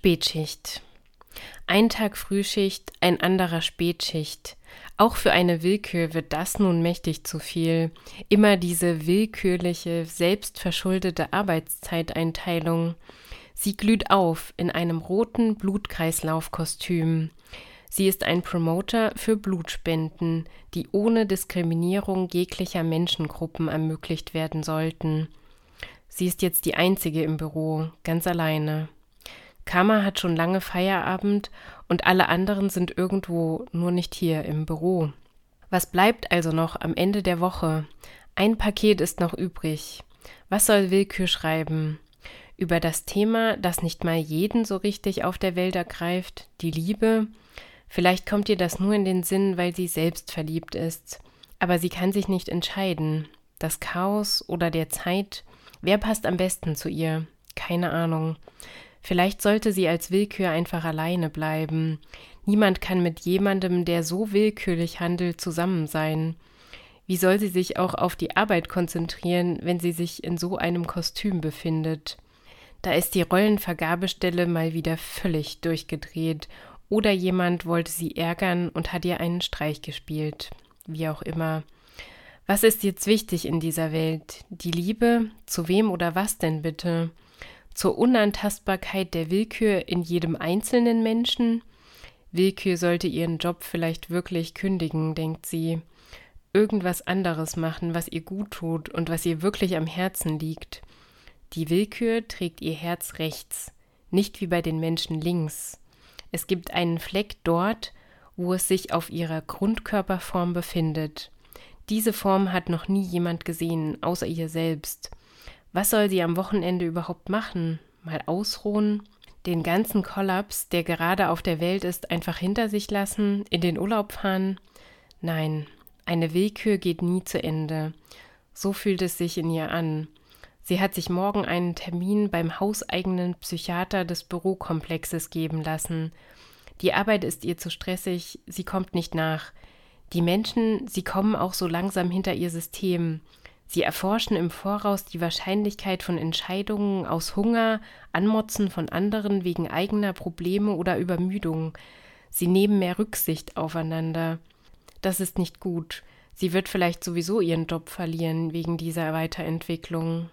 Spätschicht. Ein Tag Frühschicht, ein anderer Spätschicht. Auch für eine Willkür wird das nun mächtig zu viel. Immer diese willkürliche, selbstverschuldete Arbeitszeiteinteilung. Sie glüht auf in einem roten Blutkreislaufkostüm. Sie ist ein Promoter für Blutspenden, die ohne Diskriminierung jeglicher Menschengruppen ermöglicht werden sollten. Sie ist jetzt die einzige im Büro, ganz alleine. Karma hat schon lange Feierabend und alle anderen sind irgendwo, nur nicht hier im Büro. Was bleibt also noch am Ende der Woche? Ein Paket ist noch übrig. Was soll Willkür schreiben? Über das Thema, das nicht mal jeden so richtig auf der Welt ergreift, die Liebe, Vielleicht kommt ihr das nur in den Sinn, weil sie selbst verliebt ist. Aber sie kann sich nicht entscheiden. Das Chaos oder der Zeit, wer passt am besten zu ihr? Keine Ahnung. Vielleicht sollte sie als Willkür einfach alleine bleiben. Niemand kann mit jemandem, der so willkürlich handelt, zusammen sein. Wie soll sie sich auch auf die Arbeit konzentrieren, wenn sie sich in so einem Kostüm befindet? Da ist die Rollenvergabestelle mal wieder völlig durchgedreht oder jemand wollte sie ärgern und hat ihr einen Streich gespielt. Wie auch immer. Was ist jetzt wichtig in dieser Welt? Die Liebe? Zu wem oder was denn bitte? Zur Unantastbarkeit der Willkür in jedem einzelnen Menschen? Willkür sollte ihren Job vielleicht wirklich kündigen, denkt sie. Irgendwas anderes machen, was ihr gut tut und was ihr wirklich am Herzen liegt. Die Willkür trägt ihr Herz rechts, nicht wie bei den Menschen links. Es gibt einen Fleck dort, wo es sich auf ihrer Grundkörperform befindet. Diese Form hat noch nie jemand gesehen, außer ihr selbst. Was soll sie am Wochenende überhaupt machen? Mal ausruhen? Den ganzen Kollaps, der gerade auf der Welt ist, einfach hinter sich lassen? In den Urlaub fahren? Nein, eine Willkür geht nie zu Ende. So fühlt es sich in ihr an. Sie hat sich morgen einen Termin beim hauseigenen Psychiater des Bürokomplexes geben lassen. Die Arbeit ist ihr zu stressig, sie kommt nicht nach. Die Menschen, sie kommen auch so langsam hinter ihr System. Sie erforschen im Voraus die Wahrscheinlichkeit von Entscheidungen aus Hunger, Anmotzen von anderen wegen eigener Probleme oder Übermüdung. Sie nehmen mehr Rücksicht aufeinander. Das ist nicht gut. Sie wird vielleicht sowieso ihren Job verlieren wegen dieser Weiterentwicklung.